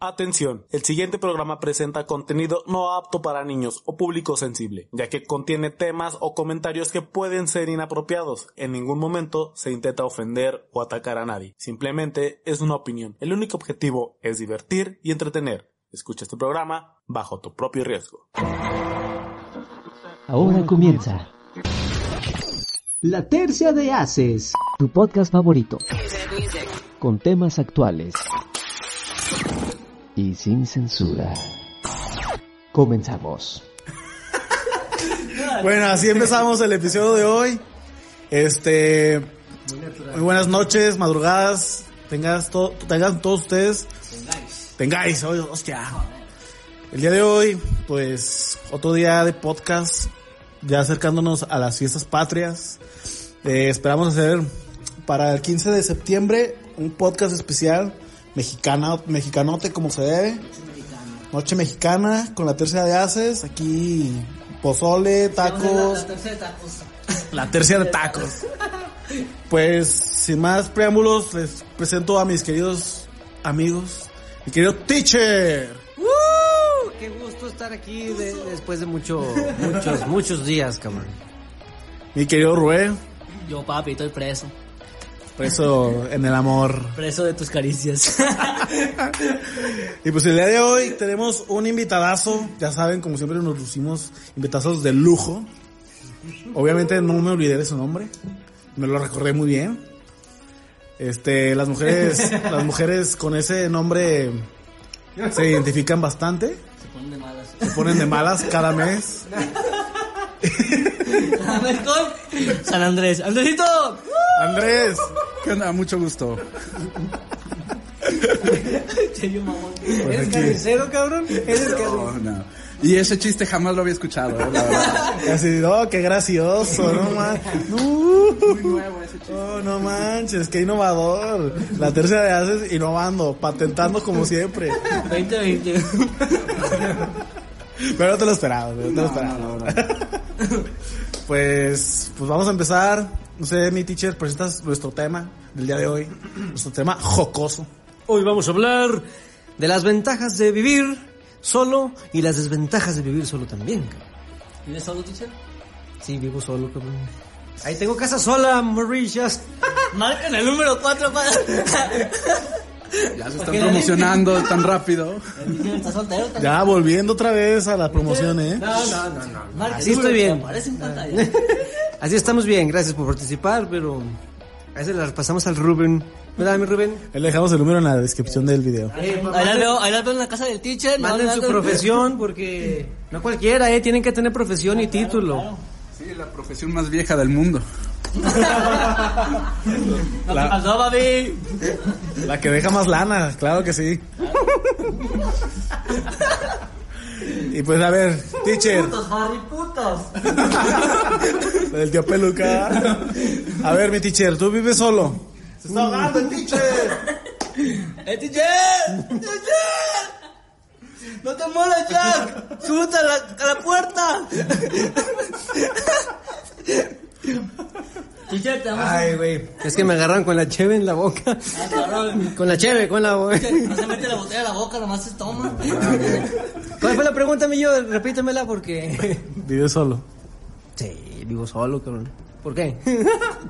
Atención, el siguiente programa presenta contenido no apto para niños o público sensible, ya que contiene temas o comentarios que pueden ser inapropiados. En ningún momento se intenta ofender o atacar a nadie. Simplemente es una opinión. El único objetivo es divertir y entretener. Escucha este programa bajo tu propio riesgo. Ahora comienza La Tercia de Haces, tu podcast favorito, con temas actuales y sin censura. Comenzamos. Bueno, así empezamos el episodio de hoy. Este, muy buenas noches, madrugadas, tengas to- tengan todos ustedes. Tengáis, hoy, hostia. El día de hoy, pues, otro día de podcast, ya acercándonos a las fiestas patrias. Eh, esperamos hacer para el 15 de septiembre un podcast especial mexicana, mexicanote como se debe. Noche mexicana con la tercera de haces, aquí pozole, tacos. La tercera de tacos. Pues sin más preámbulos les presento a mis queridos amigos, mi querido teacher. Qué gusto estar aquí de- después de mucho, muchos, muchos días, cabrón. Mi querido Rue, Yo, papi, estoy preso. Preso en el amor. Preso de tus caricias. Y pues el día de hoy tenemos un invitadazo, ya saben, como siempre nos lucimos invitazos de lujo. Obviamente no me olvidé de su nombre, me lo recordé muy bien. Este, las mujeres, las mujeres con ese nombre se identifican bastante, Se ponen de malas. se ponen de malas cada mes. San Andrés. ¡Andresito! Andrés, ¿Qué onda? Mucho gusto. Cheyo mamón. aquí, ¿Carnicero, cabrón? ¿Eres carnicero? No, no. Y ese chiste jamás lo había escuchado, eh, la verdad. así, no, qué gracioso, no manches, no, no, no manches, qué innovador. La tercera de haces innovando, patentando como siempre. 2020. Pero no te lo esperaba, no te lo esperaba. Pues, pues vamos a empezar. No sé, mi teacher, presentas nuestro tema del día de hoy. Nuestro tema jocoso. Hoy vamos a hablar de las ventajas de vivir solo y las desventajas de vivir solo también, cabrón. ¿Vives solo, teacher? Sí, vivo solo, cabrón. Ahí tengo casa sola, Mauritius. Marcan el número 4 para... Ya se están promocionando tan rápido. Está soltero también. Ya volviendo otra vez a la promoción, ¿eh? No, no, no, no. Así estoy bien. En. Así estamos bien, gracias por participar, pero a veces las pasamos al Rubén. ¿Verdad, mi Rubén? Ahí le dejamos el número en la descripción del video. Ahí la veo, ahí la veo en la casa del teacher. Manden no, su profesión porque no cualquiera, eh, tienen que tener profesión y título. Sí, la profesión más vieja del mundo. No, ¿qué pasó, papi? La que deja más lana, claro que sí. Y pues a ver, teacher, Putos, Harry, putos. el tío peluca. A ver, mi teacher, ¿tú vives solo? Se está ahogando el teacher. ¡Eh, teacher! ¡Teacher! ¡No te moles, Jack! ¡Súbete a la, a la puerta! Ay, güey. Es que me agarran con la cheve en la boca. Ah. Con la cheve, con la boca. No se mete la botella a la boca, nomás se toma. ¿Cuál fue la pregunta, mi yo? Repítemela porque... Vives solo. Sí, vivo solo, cabrón. ¿Por qué?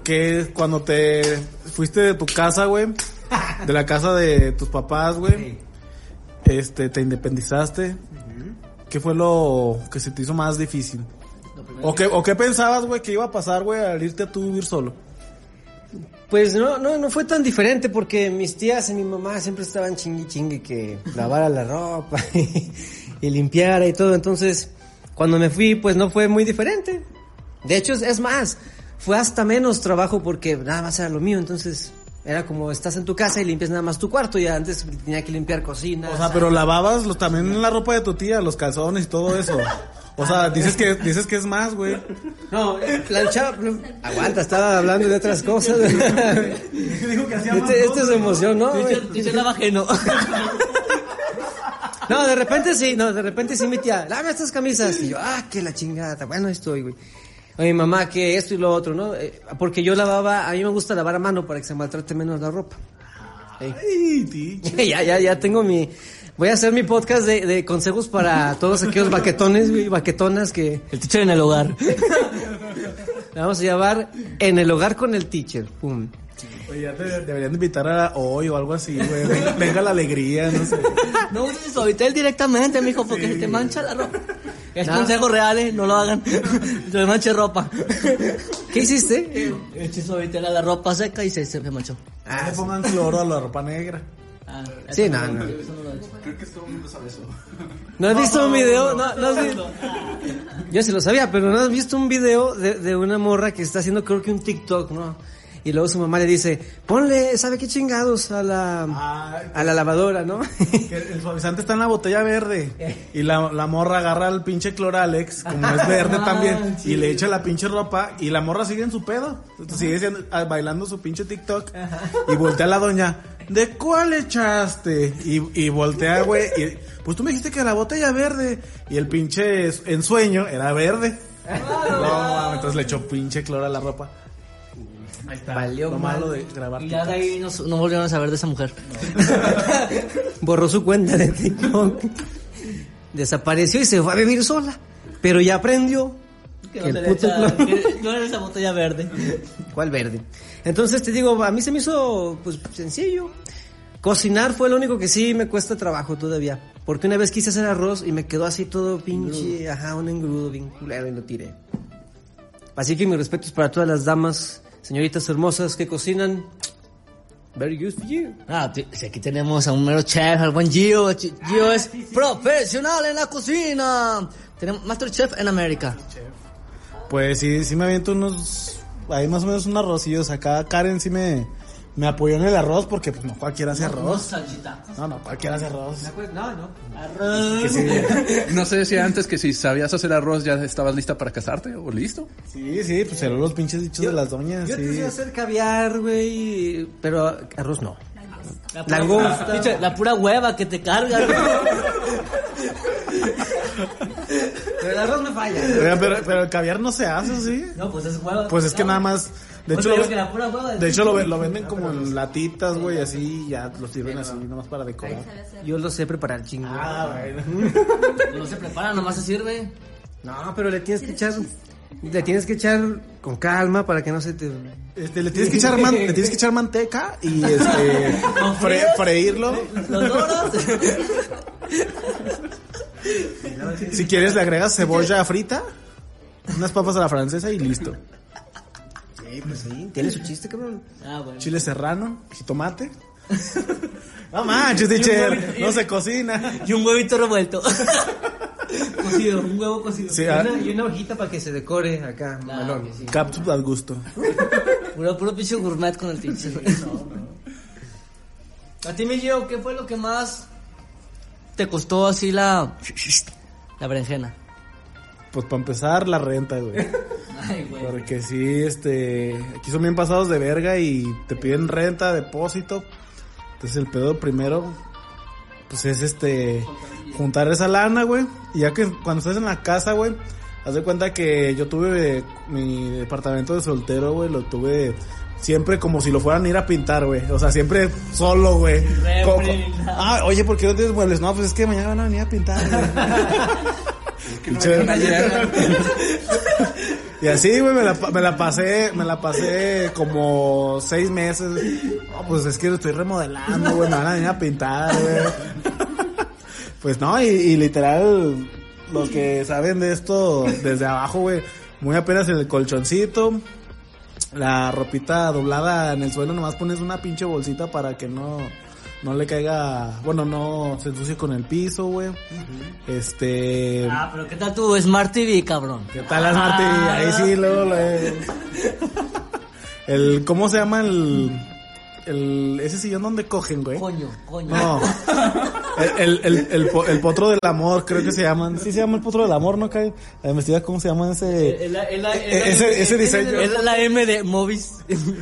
Que cuando te fuiste de tu casa, güey, de la casa de tus papás, güey, este, te independizaste, ¿qué fue lo que se te hizo más difícil? ¿O qué, o qué pensabas, güey, que iba a pasar, güey, al irte a tú vivir solo? Pues no, no, no fue tan diferente porque mis tías y mi mamá siempre estaban chingui chingue que lavara la ropa y, y limpiara y todo. Entonces, cuando me fui, pues no fue muy diferente. De hecho, es más, fue hasta menos trabajo porque nada más era lo mío. Entonces, era como estás en tu casa y limpias nada más tu cuarto y antes tenía que limpiar cocina. O sea, pero lavabas los, también la ropa de tu tía, los calzones y todo eso. O sea, dices que, dices que es más, güey. No, planchaba. Aguanta, estaba hablando de otras cosas. Dijo que hacía Este, este es emoción, ¿no? Dice, el ajeno. No, de repente sí, no, de repente sí mi tía, lave estas camisas. Y yo, ah, que la chingada, bueno, estoy, güey. O mi mamá, que esto y lo otro, ¿no? Eh, porque yo lavaba, a mí me gusta lavar a mano para que se maltrate menos la ropa. Ay, ya, ya, ya tengo mi... Voy a hacer mi podcast de, de consejos para todos aquellos baquetones, güey, baquetonas que... El teacher en el hogar. La vamos a llevar en el hogar con el teacher. Pum. Oye, ya te deberían de invitar a hoy o algo así, güey. Venga, venga la alegría, no sé. No uses Suavitel directamente, mijo, porque se te mancha la ropa. Es No. consejo real, ¿eh? No lo hagan. Se manche ropa. ¿Qué hiciste? Eché Suavitel a la ropa seca y se, se me manchó. Ah, le pongan cloro a la ropa negra. Ah, Sí, eso no, no. eso no lo he hecho. ¿No has visto un video? No, no has visto. Yo sí lo sabía, pero no has visto un video de, de una morra que está haciendo creo que un TikTok, ¿no? Y luego su mamá le dice, ponle, ¿sabe qué chingados? A la, a la lavadora, ¿no? Que el suavizante está en la botella verde. Y la, la morra agarra el pinche Cloralex, como es verde también, y le echa la pinche ropa. Y la morra sigue en su pedo. Sigue siendo- ah, bailando su pinche TikTok. Y voltea a la doña, ¿de cuál echaste? Y, y voltea, güey. Y, pues tú me dijiste que la botella verde. Y el pinche ensueño era verde. No, entonces le echó pinche cloro a la ropa. Ahí está. Valió lo mal. malo de grabar Y ya de ahí no, no volvieron a saber de esa mujer. Borró su cuenta de TikTok. Desapareció y se fue a vivir sola. Pero ya aprendió Que que no, el le puto echa- que no era esa botella verde. ¿Cuál verde? Entonces te digo, a mí se me hizo pues sencillo. Cocinar fue lo único que sí me cuesta trabajo todavía. Porque una vez quise hacer arroz y me quedó así todo pinche, ajá, un engrudo bien culero y lo tiré. Así que mis respetos para todas las damas, señoritas hermosas que cocinan. Very good for you. Ah, aquí tenemos a un mero chef, al buen Gio. Gio es profesional en la cocina. Tenemos Master Chef en América. Pues sí, sí me aviento unos, ahí más o menos unos arrocillos. Acá Karen sí me, me apoyó en el arroz porque pues no cualquiera hace arroz. No, no, cualquiera hace arroz. No, no. Arroz. Que sí, No sé si antes que si sabías hacer arroz ya estabas lista para casarte o listo. sí, sí, pues eran los pinches dichos de las doñas, Yo te sí. hacer caviar, güey, pero arroz no. La La pura hueva que te carga. güey. Pero el arroz me falla. Pero el caviar no se hace, ¿sí? No, pues es hueva. Pues es que nada más, de Pues hecho, te lo, digo que la pura hueva de hecho lo, ve- lo venden como en latitas, güey, así, ya lo sirven así, nomás para decorar. Yo lo sé preparar chingo. Ah, bueno. No se prepara, nomás se sirve. No, pero le tienes que echar, le tienes que echar con calma para que no se te. Este, le tienes que echar man- le tienes que echar manteca y este fre- freírlo. Los doros. Si quieres le agregas cebolla frita, unas papas a la francesa y listo. Sí, pues sí, tiene su chiste, cabrón. Ah, bueno. Chile serrano, jitomate. No manches, teacher, no se cocina. Y un huevito revuelto. cocido, un huevo cocido. Sí, Y ah, una, y una hojita para que se decore acá, malón. sí. capsup al gusto. Puro, puro pinche gourmet con el teacher. A ti, mi Gio, ¿qué fue lo que más te costó así la... La berenjena? Pues para empezar, la renta, güey. Ay, güey. Porque sí, este, aquí son bien pasados de verga y te piden renta, depósito. Entonces el pedo primero, pues es este, juntar esa lana, güey. Y ya que cuando estás en la casa, güey, haz de cuenta que yo tuve mi departamento de soltero, güey, lo tuve siempre como si lo fueran a ir a pintar, güey. O sea, siempre solo, güey. Ah, oye, ¿por qué no tienes muebles? No, pues es que mañana van a venir a pintar, güey. Y así, güey, me la, pa- me la pasé, me la pasé como seis meses. No, pues es que lo estoy remodelando, güey, me van a venir a pintar, güey. Pues no, y, y literal, los que saben de esto desde abajo, güey, muy apenas en el colchoncito, la ropita doblada en el suelo, nomás pones una pinche bolsita para que no, no le caiga, bueno, no se ensucie con el piso, güey. Este... Ah, pero ¿qué tal tu Smart TV, cabrón? ¿Qué tal las Marty? Ahí sí, luego lo- El, ¿cómo se llama el, el, ese sillón donde cogen, güey. Coño, coño. No. El, el, el, el, po- el potro del amor, creo que se llaman. Sí se llama el potro del amor, ¿no? Cae. La investiga cómo se llama ese. El- el- el- el- ese, ese diseño. Es la M de Movis.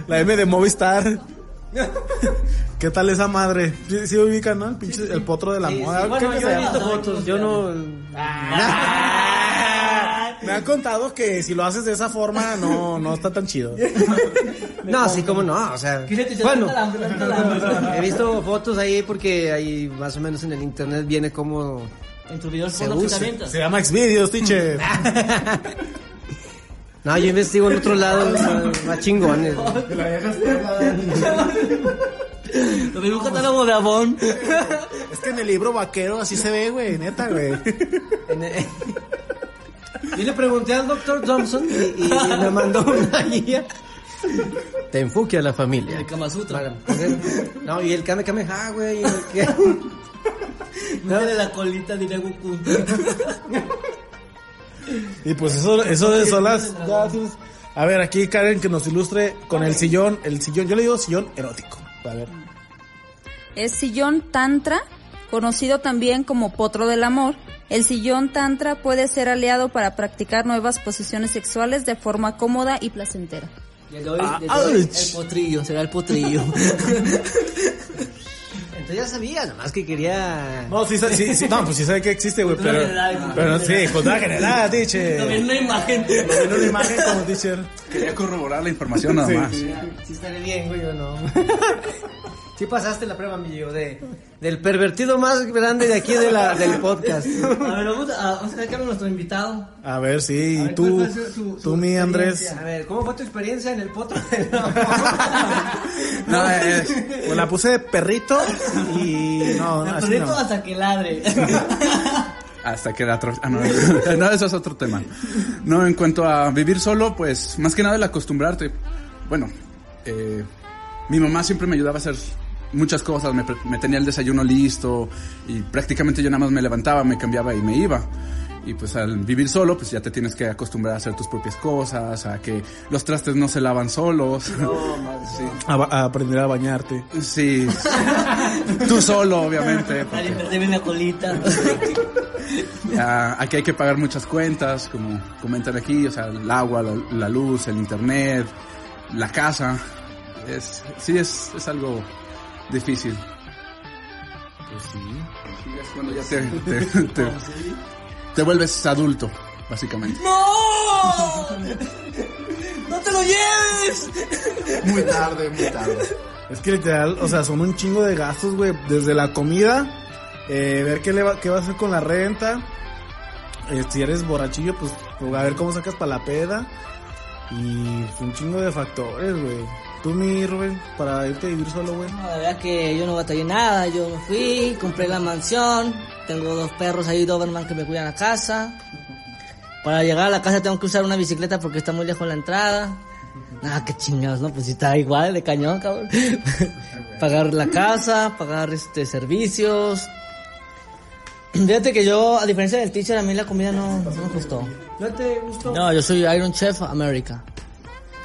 La M de Movistar. ¿Qué tal esa madre? Sí, sí ubican, ¿no? El pinche, el potro. Ah, Bueno, ¿qué yo se he llama? visto fotos, yo no... Me han contado que si lo haces de esa forma no, no está tan chido. No, sí, como no, o sea... ¿Qué se te Bueno, la- la- he visto fotos ahí porque ahí más o menos en el internet viene como... En tus videos. Se llama Xvideos, teacher. No, yo investigo en otros lados más, más chingones. güey. Lo mismo catálogo de Avon. Es que en el libro vaquero así se ve, güey, neta, güey. Yo le pregunté al doctor Thompson y, y me mandó una guía. Te enfoque a la familia. El Kama Sutra. Para poder- No, y el Kame Kameha, güey. y el que- No de la colita de Goku. Y pues eso, eso de son las... ya, sí, A ver, aquí Karen que nos ilustre con el sillón, el sillón, yo le digo sillón erótico. A ver. Es sillón tantra, conocido también como potro del amor. El sillón tantra puede ser aliado para practicar nuevas posiciones sexuales de forma cómoda y placentera. Le doy, le doy el potrillo, será el potrillo. Entonces ya sabía, nomás que quería... No, sí, sí, sí, no, pues sí sabe que existe, güey, pero... general, Pero sí, cultura general, teacher. También una imagen. También una imagen como teacher. Quería corroborar la información nada más. Sí estaré bien, güey, o no. Sí pasaste la prueba, mi de, del pervertido más grande de aquí de la, del podcast. A ver, vamos a, vamos a sacar a nuestro invitado. A ver, sí, A ver, tú, ¿cuál fue su- su- tú, mi Andrés. A ver, ¿cómo fue tu experiencia en el potro del No, es- Pues la puse de perrito y no, El así perrito no. hasta que ladre. hasta que la ah, no, no, eso es otro tema. No, en cuanto a vivir solo, pues más que nada el acostumbrarte. Bueno, eh, mi mamá siempre me ayudaba a hacer muchas cosas, me, tenía el desayuno listo y prácticamente yo nada más me levantaba, me cambiaba y me iba. Y pues al vivir solo, pues ya te tienes que acostumbrar a hacer tus propias cosas, a que los trastes no se lavan solos. sí. A, aprender a bañarte. Sí. Tú solo, obviamente. A la colita. Ah, aquí hay que pagar muchas cuentas, como comentan aquí, o sea, el agua, la, la luz, el internet, la casa. Es, sí, es, es algo difícil. Pues sí. Cuando ya te, te, te- te vuelves adulto, básicamente. ¡No! ¡No te lo lleves! Muy tarde, muy tarde. Es que literal, o sea, son un chingo de gastos, güey. Desde la comida, eh, ver qué, le va, qué va a hacer con la renta. Eh, si eres borrachillo, pues, pues, a ver cómo sacas para la peda. Y un chingo de factores, güey. Tú, mi Rubén, para irte a vivir solo, güey. No, la verdad que yo no batallé nada. Yo me fui, compré la mansión. Tengo dos perros ahí, Doberman, que me cuidan la casa. Para llegar a la casa tengo que usar una bicicleta porque está muy lejos la entrada. Ah, qué chingados, ¿no? Pues si está igual de cañón, cabrón. pagar la casa, pagar este servicios. Fíjate que yo, a diferencia del teacher, a mí la comida no, no me gustó. ¿No te gustó? No, yo soy Iron Chef America.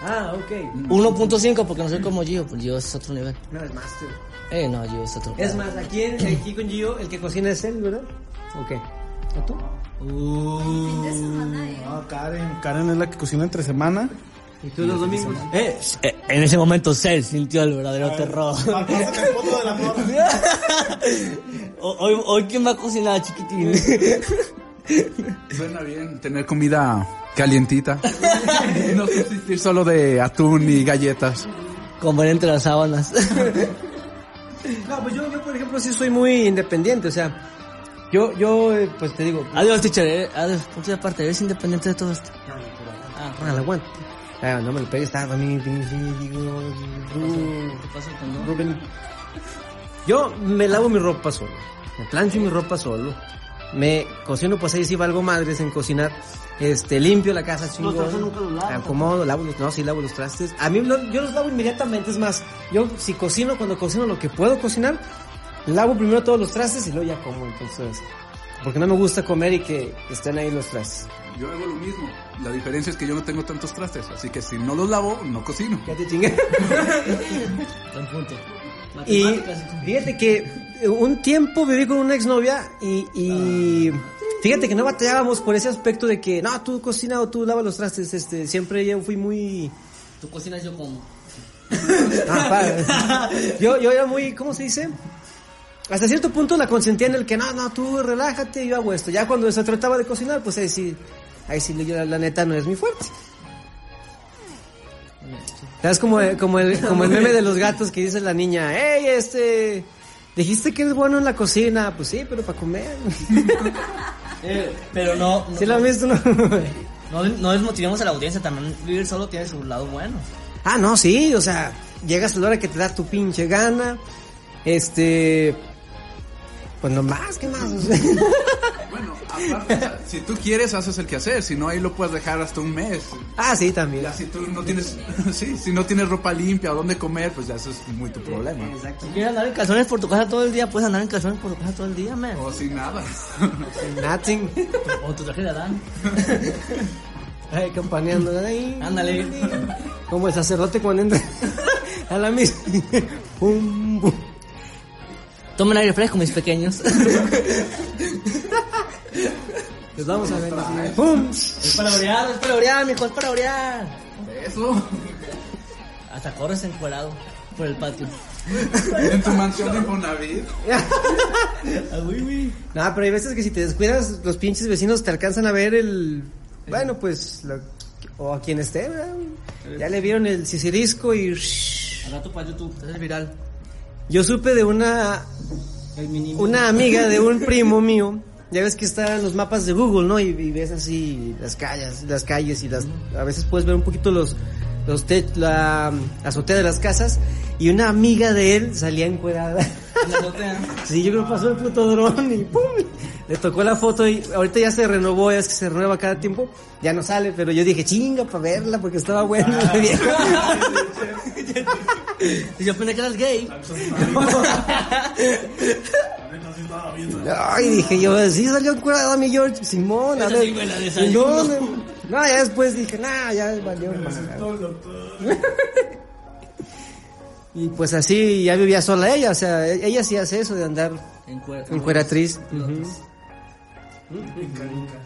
Ah, ok. 1.5 porque no soy como Gio, pues Gio es otro nivel. No, es master. Eh, no, Gio es otro. Es más, aquí, en- aquí con Gio, el que cocina es él, ¿verdad? Ok. ¿O tú? No, Karen. Karen es la que cocina entre semana. ¿Y tú los domingos? Eh, eh, en ese momento Cell sintió el verdadero terror. El potro del amor. Ho- hoy, hoy quién va a cocinar, chiquitín. Suena bien tener comida calientita. Y no subsistir solo de atún y galletas. Comer entre las sábanas. No, pues yo, yo, por ejemplo, sí soy muy independiente, o sea, yo, yo, eh, pues te digo, Adiós, teacher. eh, Adiós, ponte aparte. Eres independiente de todo esto. Ah, ah, la aguanta. Ah, no me lo pegues, está a mí, digo, ¿Qué pasa con no? Rubén. Yo me lavo mi ropa solo, me plancho mi ropa solo, me cocino, pues ahí sí valgo madres en cocinar, este, limpio la casa chingón, trastes nunca los lavas, acomodo, lavo los, no, sí lavo los trastes, a mí lo- yo los lavo inmediatamente, es más, yo si cocino, cuando cocino lo que puedo cocinar, lavo primero todos los trastes y luego ya como, entonces, Porque no me gusta comer y que estén ahí los trastes. Yo hago lo mismo. La diferencia es que yo no tengo tantos trastes, así que si no los lavo, no cocino. Ya te chingué. Buen punto. Y fíjate que un tiempo viví con una exnovia y, y fíjate que no batallábamos por ese aspecto de que, no, tú cocina o tú lavas los trastes. Este, siempre yo fui muy... Tú cocinas, yo como. Ah, padre. yo, yo era muy, ¿cómo se dice? Hasta cierto punto la consentía en el que, no, no, tú relájate, yo hago esto. Ya cuando se trataba de cocinar, pues ahí sí, ahí sí, yo, la neta no es mi fuerte. Es como, como, el, como el meme de los gatos que dice la niña, hey, este, dijiste que eres bueno en la cocina. Pues sí, pero para comer. Eh, pero no, no, ¿Sí lo has visto? No? no, no desmotivemos a la audiencia, también vivir solo tiene su lado bueno. Ah, no, sí, o sea, llegas a la hora que te da tu pinche gana. Este. Pues no más, ¿qué más? Bueno, aparte, o sea, si tú quieres, haces el quehacer. Si no, ahí lo puedes dejar hasta un mes. ah, sí, también. Ya si tú no tienes, sí, si no tienes ropa limpia o dónde comer, pues ya eso es muy tu problema. Si quieres andar en calzones por tu casa todo el día, puedes andar en calzones por tu casa todo el día, man. O sin nada. Nothing. O tu traje de Adán. Ay, campaneando ahí. Ándale. Como el sacerdote cuando entra a la misa. Pum, pum. Tomen aire fresco, mis pequeños. Les vamos a ver. así. ¡Pum! es para orear, es para orear, mijo, es para orear. Eso. Hasta corres encuerado por el patio. En tu mansión de Infonavit. Ah, uy, uy. No, pero hay veces que si te descuidas, los pinches vecinos te alcanzan a ver el. Bueno, pues. lo- o a quien esté, ¿verdad? Ya le vieron el cicirisco y. Al rato para YouTube, haces viral. Yo supe de una. Una amiga de un primo mío. Ya ves que están los mapas de Google, ¿no? Y, y ves así las calles, las calles y las. A veces puedes ver un poquito los. Los tech- la azotea de las casas. Y una amiga de él salía encuerada. En la azotea. Sí, yo creo que pasó el puto dron y ¡pum! Le tocó la foto y ahorita ya se renovó, es que se renueva cada tiempo. Ya no sale, pero yo dije, chinga, para verla porque estaba buena la vieja. Y yo pensé que eras gay. Ay, dije yo, sí salió encuerada mi George, Simón, a ver. sí me la Y desayuno. no, no, no, ya después dije, nah, ya valió más. Y pues así ya vivía sola ella, o sea, ella sí hace eso de andar Encuer- encueratriz.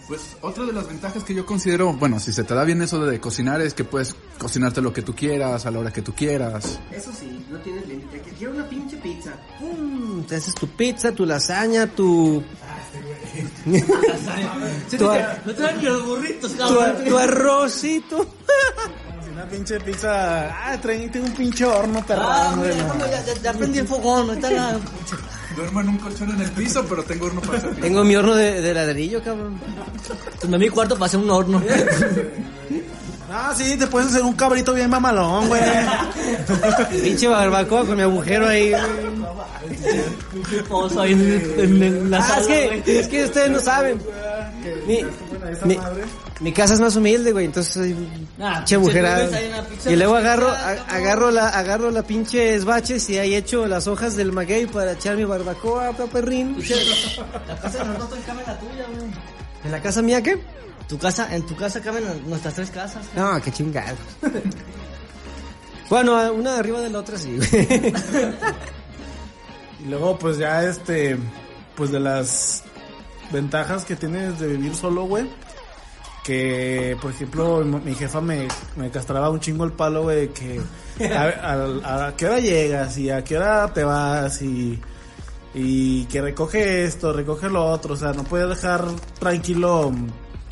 Pues otra de las ventajas que yo considero, bueno, si se te da bien eso de cocinar es que puedes cocinarte lo que tú quieras, a la hora que tú quieras. Eso sí, no tienes límite. Que quiero una pinche pizza. ¡Pum! Te haces tu pizza, tu lasaña, tu. tu, ar- No ni los burritos, tu, cabrón. ar- tu arrocito. Una pinche pizza. Ah, trae, tengo un pinche horno Ah, perrón, güey. ya, no. ya, ya, prendí el fogón, ahorita la... Duermo en un colchón en el piso, pero tengo horno para hacer pizza. Tengo mi horno de, de ladrillo, cabrón. Tomé mi cuarto para hacer un horno. Ah, sí, te puedes hacer un cabrito bien mamalón, güey. Pinche barbacoa con mi agujero ahí. güey. Pozo ahí en, en- en la Ah, sala, es que, güey. es que ustedes no saben. Mi, mi, mi casa es más humilde, güey, entonces soy Ah, pinche pinche pizza Y luego de agarro, a- agarro la, agarro la pinche esbaches y ahí echo las hojas del maguey para echar mi barbacoa, paperrín. Pinche- La casa de nosotros cabe en la tuya, güey. ¿En la casa mía qué? Tu casa, en tu casa caben nuestras tres casas. No, qué chingado. Bueno, una arriba de la otra sí, güey. Y luego, pues ya este, pues de las ventajas que tienes de vivir solo, güey. Que, por ejemplo, mi jefa me, me castraba un chingo el palo, güey, que a, a- a qué hora llegas y a qué hora te vas y, y que recoge esto, recoge lo otro. O sea, no puedes dejar tranquilo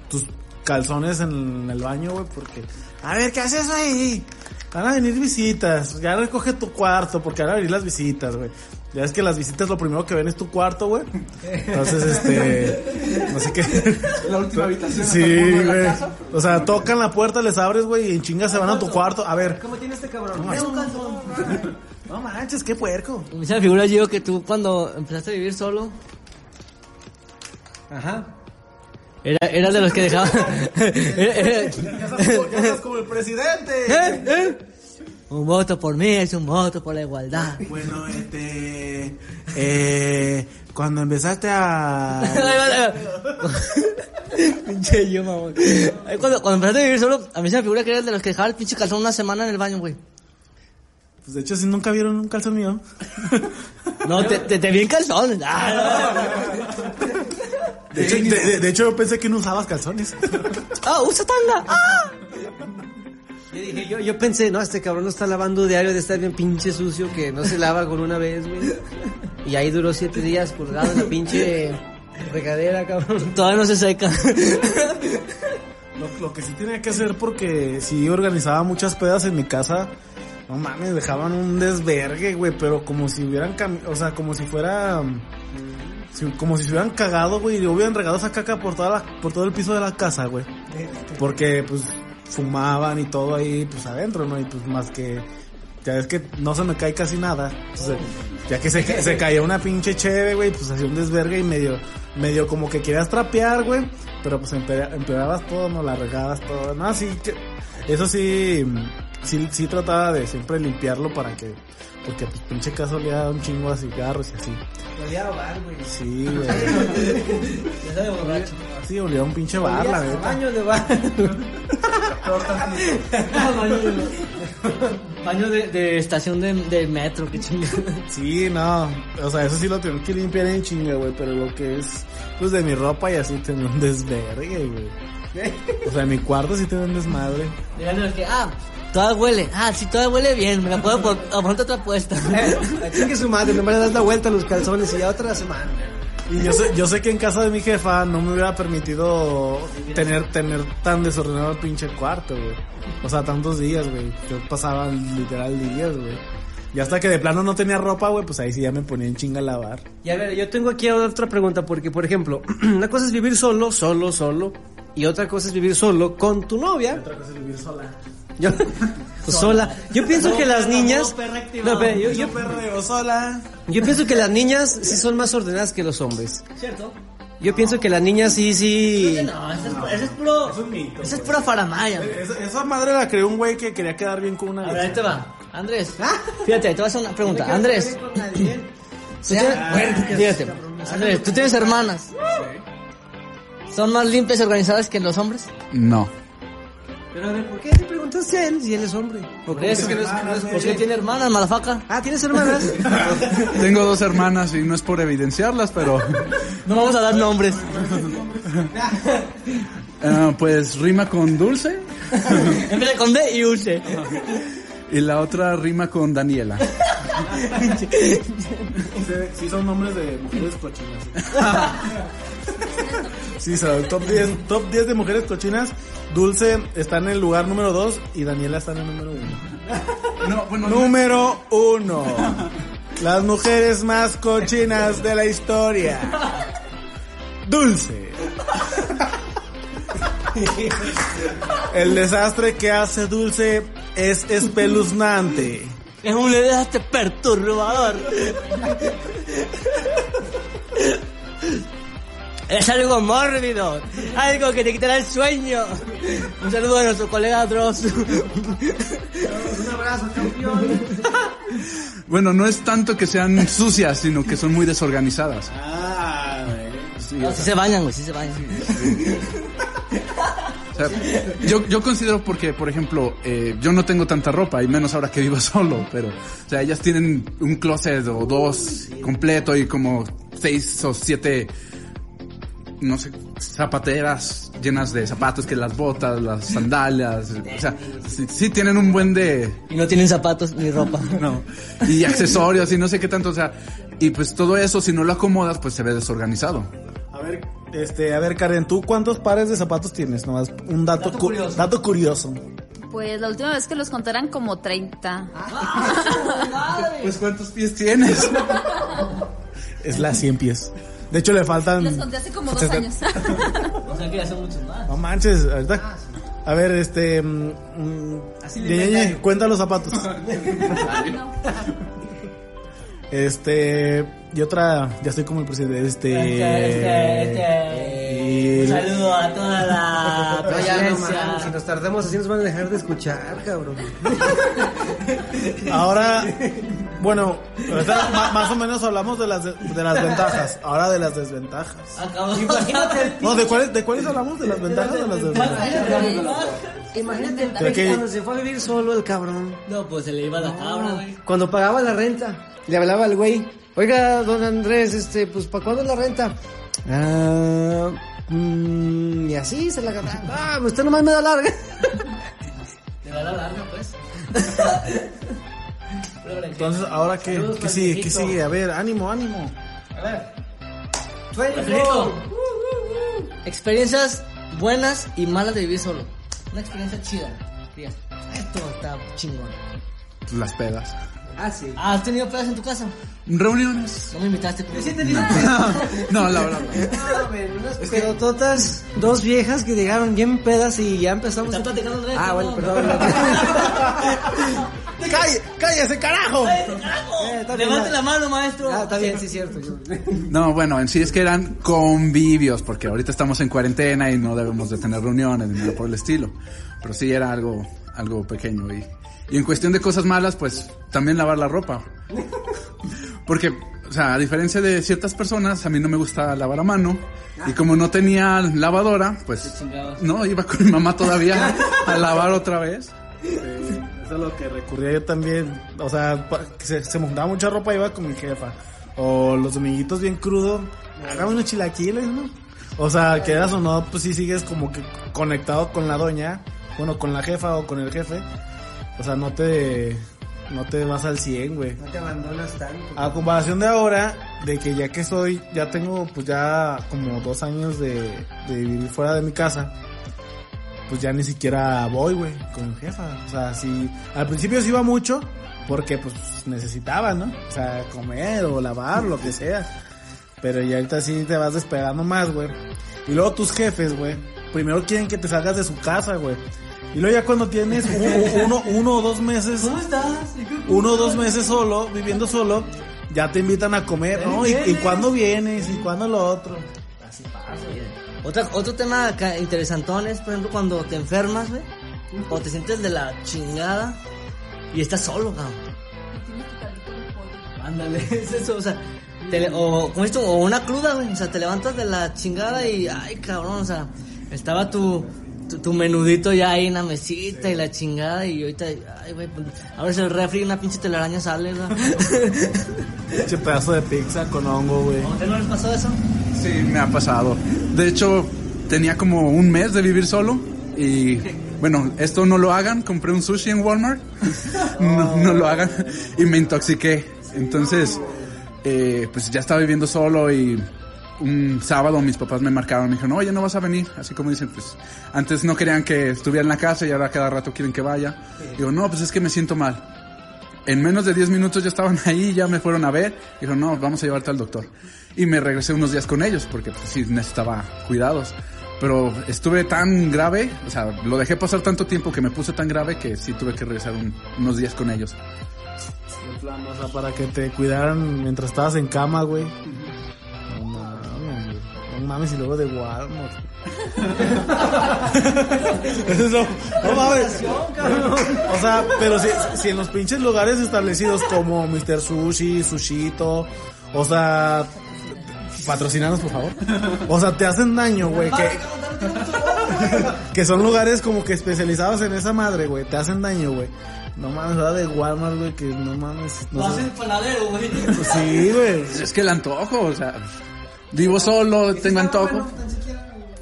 tus calzones en el baño, güey, porque, a ver, ¿qué haces ahí? Van a venir visitas, ya recoge tu cuarto, porque van a venir las visitas, güey. Ya es que las visitas lo primero que ven es tu cuarto, güey. Entonces, este, no sé qué. La última habitación. Sí, güey. O sea, tocan la puerta, les abres, güey, y en chinga se van a tu cuarto. A ver. ¿Cómo tiene este cabrón? No manches, qué puerco. Me se me figura, Gio, que tú cuando empezaste a vivir solo, Ajá. era, era de los que dejaban... Ya como el presidente. ¿Eh? ¿Eh? Un voto por mí es un voto por la igualdad. Bueno, este. Eh, cuando empezaste a... Pinche yo, mamón. Ay, Cuando, cuando empezaste a vivir solo, a mí se me figura que eres de los que dejaba el pinche calzón una semana en el baño, güey. Pues de hecho, si nunca vieron un calzón mío. No, te, te, te vi en calzón. Ah, De hecho, de, hecho, yo pensé que no usabas calzones. Ah, usa tanga. Ah. Yo dije, yo, yo pensé, no, este cabrón no está lavando diario de estar bien pinche sucio que no se lava con una vez, güey. Y ahí duró siete días colgado en la pinche regadera, cabrón. Todavía no se seca. Lo, lo que sí tenía que hacer porque si organizaba muchas pedas en mi casa, no mames, dejaban un desvergue, güey, pero como si hubieran, o sea, como si fuera, si- como si se hubieran cagado, güey, y hubieran regado esa caca por toda la, por todo el piso de la casa, güey. Porque, pues, fumaban y todo ahí, pues, adentro, ¿no? Y pues, más que, ya es que no se me cae casi nada. Entonces, ya que se, se caía una pinche cheve, güey, pues hacía un desvergue y medio, medio como que querías trapear, güey, pero pues empeora- empeorabas todo, no la regabas todo, no, sí, que, eso sí, sí, sí trataba de siempre limpiarlo para que, porque pues pinche casa olía un chingo a cigarros y así. Olía a bar, güey. Sí, güey. Ya sabe borracho. Sí, olía a un pinche bar, Olía neta. baño de bar. baño de, baño de, de estación de, de metro, qué chingada. Sí, no, o sea, eso sí lo tengo que limpiar en chinga, güey, pero lo que es, pues de mi ropa y así tengo un desvergue, güey. O sea, en mi cuarto sí tengo un desmadre. Que, ah, toda huele. Ah, sí, toda huele bien. Me la puedo por, a ponerte otra puesta. A chingue su madre, nomás le das la vuelta a los calzones y ya otra semana. Y yo sé, yo sé que en casa de mi jefa no me hubiera permitido tener, tener tan desordenado el pinche cuarto, güey. O sea, tantos días, güey. Yo pasaba literal días, güey. Y hasta que de plano no tenía ropa, güey, pues ahí sí ya me ponía en chinga a lavar. Y a ver, yo tengo aquí otra pregunta, porque, por ejemplo, una cosa es vivir solo, solo, solo, y otra cosa es vivir solo con tu novia. Otra cosa es vivir sola. Yo, sola. Yo pienso que las niñas... No, pero yo, yo, Yo sola. yo pienso que las niñas sí son más ordenadas que los hombres. ¿Cierto? Yo pienso que las niñas sí, sí... No, ese es, ese es puro. Es un mito, Esa es pura faramaya. güey. Esa, esa madre la creó un güey que quería quedar bien con una A ver, ahí te va. Andrés. Fíjate, te voy a hacer una pregunta. Andrés. ¿tú tienes- Fíjate. Andrés, ¿tú tienes hermanas? ¿Son más limpias y organizadas que los hombres? No. Pero a ver, ¿por qué le preguntaste a él si él es hombre? Por eso. que no es- que no es- ¿Por qué tiene hermanas, malafaca? Ah, ¿tienes hermanas? Tengo dos hermanas y no es por evidenciarlas, pero No vamos a dar nombres. ah, pues rima con Dulce Empieza con D y use. y la otra rima con Daniela. Sí, sí son nombres de mujeres cochinas. Sí, son top 10, top 10 de mujeres cochinas. Dulce está en el lugar número 2 y Daniela está en el número 1. No, bueno, Número 1. Las mujeres más cochinas de la historia. Dulce. El desastre que hace Dulce es espeluznante. Es un desastre perturbador. Es algo mórbido, algo que te quitará el sueño. Un saludo a nuestro colega Dross. Bueno, no es tanto que sean sucias, sino que son muy desorganizadas. Ah, Sí, No, sí se bañan, güey, sí se bañan. o sea, yo, yo considero porque, por ejemplo, eh, yo no tengo tanta ropa, y menos ahora que vivo solo, pero, o sea, ellas tienen un closet o dos completo y como seis o siete, no sé, zapateras llenas de zapatos, que las botas, las sandalias, o sea, sí, sí tienen un buen de, Y no tienen zapatos ni ropa. no, y accesorios y no sé qué tanto, o sea, y pues todo eso, si no lo acomodas, pues se ve desorganizado. A ver, este, a ver, Karen, ¿tú cuántos pares de zapatos tienes? Nomás un dato, Dato cu- curioso. dato curioso. Pues la última vez que los contaran como 30. Pues ¿cuántos pies tienes? Es la 100 pies. De hecho, le faltan. Los conté hace como dos años. O sea que ya son muchos más. No manches, ahorita. A ver, este. mm, mm, Ñeñe, cuenta los zapatos. Este. Y otra. Ya estoy como el presidente. Este. Este, este, y- Un saludo a toda la No, ya no presidencia. mames, si nos tardamos así nos van a dejar de escuchar, cabrón. Ahora. Bueno, más o menos hablamos de las, de, de las ventajas. Ahora de las desventajas. Acabó. Imagínate el No, ¿de cuáles, ¿de cuáles hablamos? ¿De las ventajas o de las desventajas? Imagínate el ¿De peje qué? cuando se fue a vivir solo el cabrón. No, pues se le iba la cabra, güey. Cuando pagaba la renta, le hablaba al güey. Oiga, don Andrés, este, pues, ¿para cuándo es la renta? Ah, mm, y así se la ganaba. Ah, pues usted nomás me da larga. Le va a la larga, pues. Entonces, ¿ahora qué? Saludos ¿Qué sigue? ¿Qué sigue? A ver, ánimo, ánimo. Alfredito. Experiencias buenas y malas de vivir solo. Una experiencia chida. Esto está chingón. Las pedas. Ah, sí. Ah, ¿Has tenido pedas en tu casa? Reuniones. No me invitaste. Yo sí No, la verdad. unas pedototas, dos viejas que llegaron bien pedas y ya empezamos. Está platicando Andrés. Ah, bueno, no. perdón. ¡Cállese, cállese, carajo! Eh, está bien, Levante ya. la mano, maestro. Ah, está bien, sí, cierto. yo- No, bueno, en sí es que eran convivios, porque ahorita estamos en cuarentena y no debemos de tener reuniones ni nada por el estilo. Pero sí era algo, algo pequeño. Y, y en cuestión de cosas malas, pues también lavar la ropa. Porque, o sea, a diferencia de ciertas personas, a mí no me gusta lavar a mano. Y como no tenía lavadora, pues no, iba con mi mamá todavía a lavar otra vez. Eh, eso es lo que recurría yo también. O sea, se, se montaba mucha ropa y iba con mi jefa. O los dominguitos bien crudos, hágame unos chilaquiles, ¿no? O sea, quedas o no, pues sí sigues como que conectado con la doña, bueno, con la jefa o con el jefe. O sea, no te, no te vas al 100, güey. No te abandonas tanto. A comparación de ahora, de que ya que soy, ya tengo pues ya como dos años de, de vivir fuera de mi casa, pues ya ni siquiera voy, güey, con mi jefa. O sea, sí, al principio sí iba mucho, porque pues necesitaba, ¿no? O sea, comer o lavar, lo que sea. Pero ya ahorita sí te vas despegando más, güey. Y luego tus jefes, güey, primero quieren que te salgas de su casa, güey. Y luego ya cuando tienes un- uno, uno o dos meses ¿Cómo estás? uno o dos meses solo, viviendo solo, ya te invitan a comer, ¿no? ¿Y, y cuándo vienes? ¿Y cuándo lo otro? Otra, otro tema interesantón es, por ejemplo, cuando te enfermas, güey. O te sientes de la chingada y estás solo, cabrón. Ándale, es eso, o sea, te o, como esto, o una cruda, güey, o sea, te levantas de la chingada y, ay, cabrón, o sea, estaba tu, tu, tu menudito ya ahí en la mesita y la chingada y ahorita, ay, güey, pues, abres el refri y una pinche telaraña sale, güey. Ese pedazo de pizza con hongo, güey. ¿A no les pasó eso? Sí, me ha pasado. De hecho, tenía como un mes de vivir solo y bueno, esto no lo hagan. Compré un sushi en Walmart. No, no lo hagan. Y me intoxiqué. Entonces, eh, pues ya estaba viviendo solo y un sábado mis papás me marcaron. Me dijeron, oye, no vas a venir. Así como dicen, pues antes no querían que estuviera en la casa y ahora cada rato quieren que vaya. Digo, no, pues es que me siento mal. En menos de 10 minutos ya estaban ahí, ya me fueron a ver. Dijeron, no, vamos a llevarte al doctor. Y me regresé unos días con ellos porque pues, sí necesitaba cuidados. Pero estuve tan grave, o sea, lo dejé pasar tanto tiempo que me puse tan grave que sí tuve que regresar un- unos días con ellos. En plan, o sea, para que te cuidaran mientras estabas en cama, güey. Mames, y luego de Walmart. Eso es lo- no mames. O sea, pero si, si en los pinches lugares establecidos como Mr. Sushi, Sushito, o sea, patrocinanos por favor. O sea, te hacen daño, güey, que, que son lugares como que especializados en esa madre, güey, te hacen daño, güey. No mames, ¿verdad? De Walmart, güey, que no mames. Lo No hacen panadero, güey. Pues sí, güey. Es que el antojo, o sea, vivo solo, tengo antojo.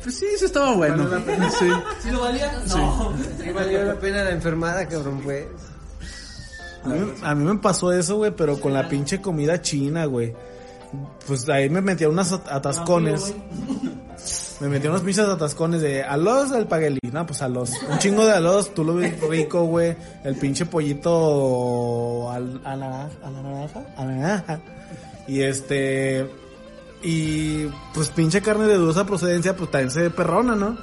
Pues sí, sí estaba bueno. Sí. ¿Sí lo valía? No. Sí valió la pena la enfermada, cabrón, pues. A mí, a mí me pasó eso, güey, pero con la pinche comida china, güey. Pues ahí me metía unas at- atascones. Me metía unos pinches atascones de alos al paguelí. No, pues alos. Un chingo de alos, tú lo ves rico, güey. El pinche pollito al, a la, a la naranja. A la naranja. Y este. Y pues pinche carne de dudosa procedencia, pues también se ve perrona, ¿no?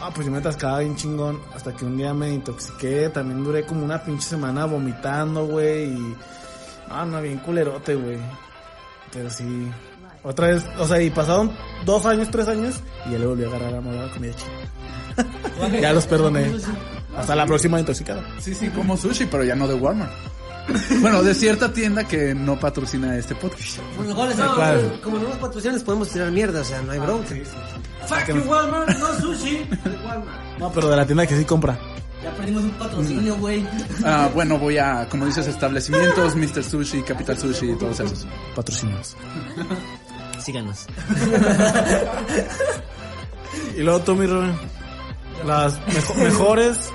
Ah, pues yo me atascaba bien chingón. Hasta que un día me intoxiqué. También duré como una pinche semana vomitando, güey. Y. Ah, no, bien culerote, güey. Pero sí. Otra vez, o sea, y pasaron dos años, tres años. Y ya le volví a agarrar a la comida china. ya los perdoné. Hasta la próxima intoxicada. Sí, sí, como sushi, pero ya no de Walmart. Bueno, de cierta tienda que no patrocina este podcast. Goles, No, Claro. como no nos patrocinan, podemos tirar mierda, o sea, no hay bronca. Fuck you, Walmart, no sushi. Walmart. No, pero de la tienda que sí compra. Ya perdimos un patrocinio, güey. Ah, bueno, voy a, como dices, establecimientos, Mr. Sushi, Capital Sushi y todos esos. Patrocinios. Síganos. Y luego tú, mi Rubén. Las mejo- mejores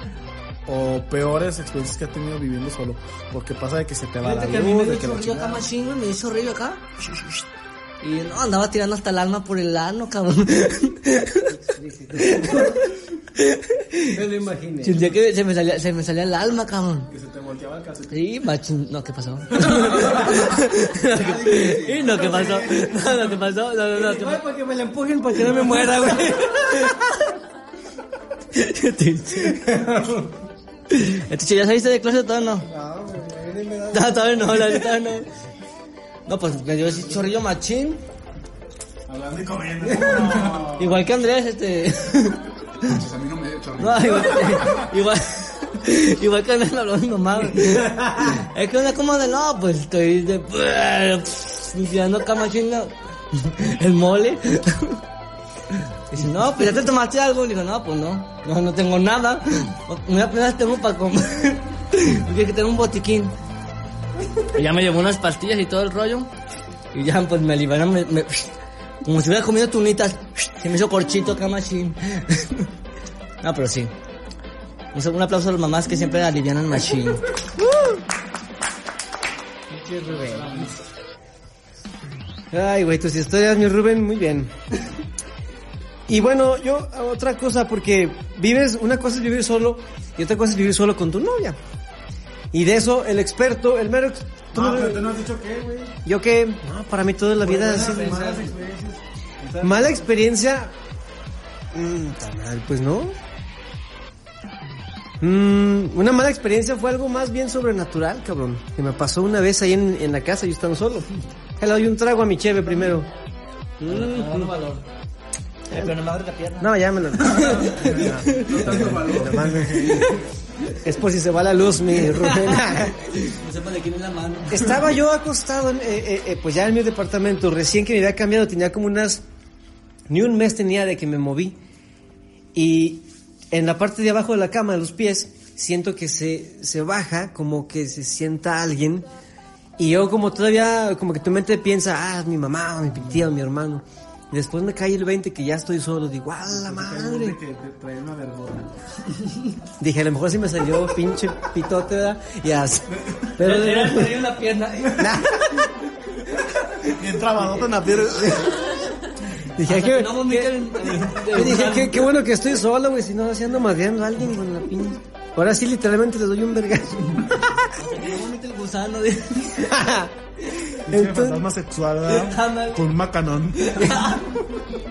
o peores experiencias que has tenido viviendo solo. Porque pasa de que se te va la luz, de que hizo la río acá güey, me hizo río acá. Y no, andaba tirando hasta el alma por el ano, cabrón. Me lo imaginé. Sentía que se me salía, se me salía el alma, cabrón. Que se te volteaba el calcetín. Sí, machín. No, ¿qué pasó? y no, ¿qué pasó? No, no, ¿qué pasó? No, no, no, ¿qué para que me la empujen, para que no me muera, güey. Entonces, ¿ya saliste de clase o todavía no? No, todavía no, la neta no. No, pues me dio ese chorrillo machín. Hablando y comiendo. Igual que Andrés, este. Pues a mí no me dio chorrillo. No, igual, igual, igual que Andrés me habló mi mamá, güey. Es que una como de, no, pues estoy de, machín, no. el mole. Dice, no, pues ya te tomaste algo. Le digo, no, pues no, no, no tengo nada. Me apenas tengo para comer. Porque que tengo un botiquín. Y ya me llevó unas pastillas y todo el rollo. Y ya, pues me liberaron, me- como si hubiera comido tunitas. Se me hizo corchito acá, machín. no, pero sí. Un, un aplauso a las mamás que siempre alivianan machín. Ay, güey, tus historias, mi Rubén, muy bien. Y bueno, yo, otra cosa, porque vives, una cosa es vivir solo y otra cosa es vivir solo con tu novia. Y de eso, el experto, el mero... ex- tú No, no- pero tú no has dicho qué, güey. Yo que, no, para mí toda la vida ha sido... Malas experiencias. Mala experiencia. Mm, tan mal, pues no. Mm, una mala experiencia fue algo más bien sobrenatural, cabrón. Que me pasó una vez ahí en, en la casa, yo estaba solo. Le doy un trago a mi cheve primero. Dando valor. Eh, pero no me abre la pierna. No, ya me lo. es por si se va la luz, mi Rubén. No sepa de quién es la mano. Estaba yo acostado, en, eh, eh, eh, pues ya en mi departamento, recién que me había cambiado, tenía como unas... Ni un mes tenía de que me moví. Y en la parte de abajo de la cama, de los pies, siento que se, se baja, como que se sienta alguien. Y yo como todavía, como que tu mente piensa, ah, es mi mamá, mi tía, mi hermano. Después me cae el 20 que ya estoy solo. Digo, ¡ah, la madre! Que te trae una vergüenza. Dije, a lo mejor si me salió pinche pitote, ¿verdad? Y así. Pero Era el en la pierna. Bien trabadota en la piedra. Dije, ¿qué, que no qué- en- qué dije, qué, qué bueno que estoy solo, güey, si no, ando madreando a alguien con la piña. Ahora sí, literalmente les doy un vergazo. El gusano. de- Pinche fantasma sexual, ¿verdad? Ándale. Con un macanón.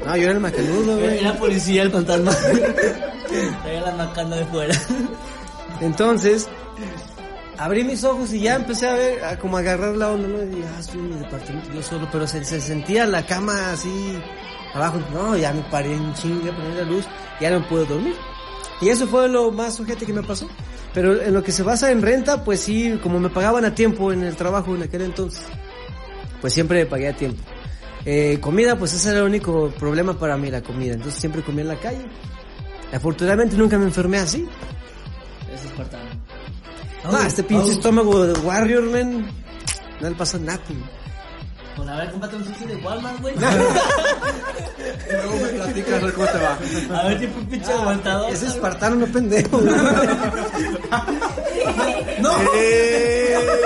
No, yo era el macanudo, güey. Era policía el fantasma. Traía la macana de fuera. Entonces, abrí mis ojos y ya empecé a ver, a como agarrar la onda, ¿no? Y dije, ah, estoy en mi departamento yo solo, pero se, se sentía la cama así abajo. No, ya me paré en chinga, poner la luz, ya no puedo dormir. Y eso fue lo más sujete que me pasó. Pero en lo que se basa en renta, pues sí, como me pagaban a tiempo en el trabajo en aquel entonces, pues siempre pagué a tiempo. Eh, comida, pues ese era el único problema para mí, la comida. Entonces siempre comía en la calle. Afortunadamente nunca me enfermé así. Es espartano. Ah, este pinche estómago de Warrior, man. No le pasa nada. Güey. Pues a ver, cómprate un sushi de Walmart, güey. Luego me platicas a ver cómo te va. A ver, tipo un pinche aguantador. Ese espartano no pendejo. güey.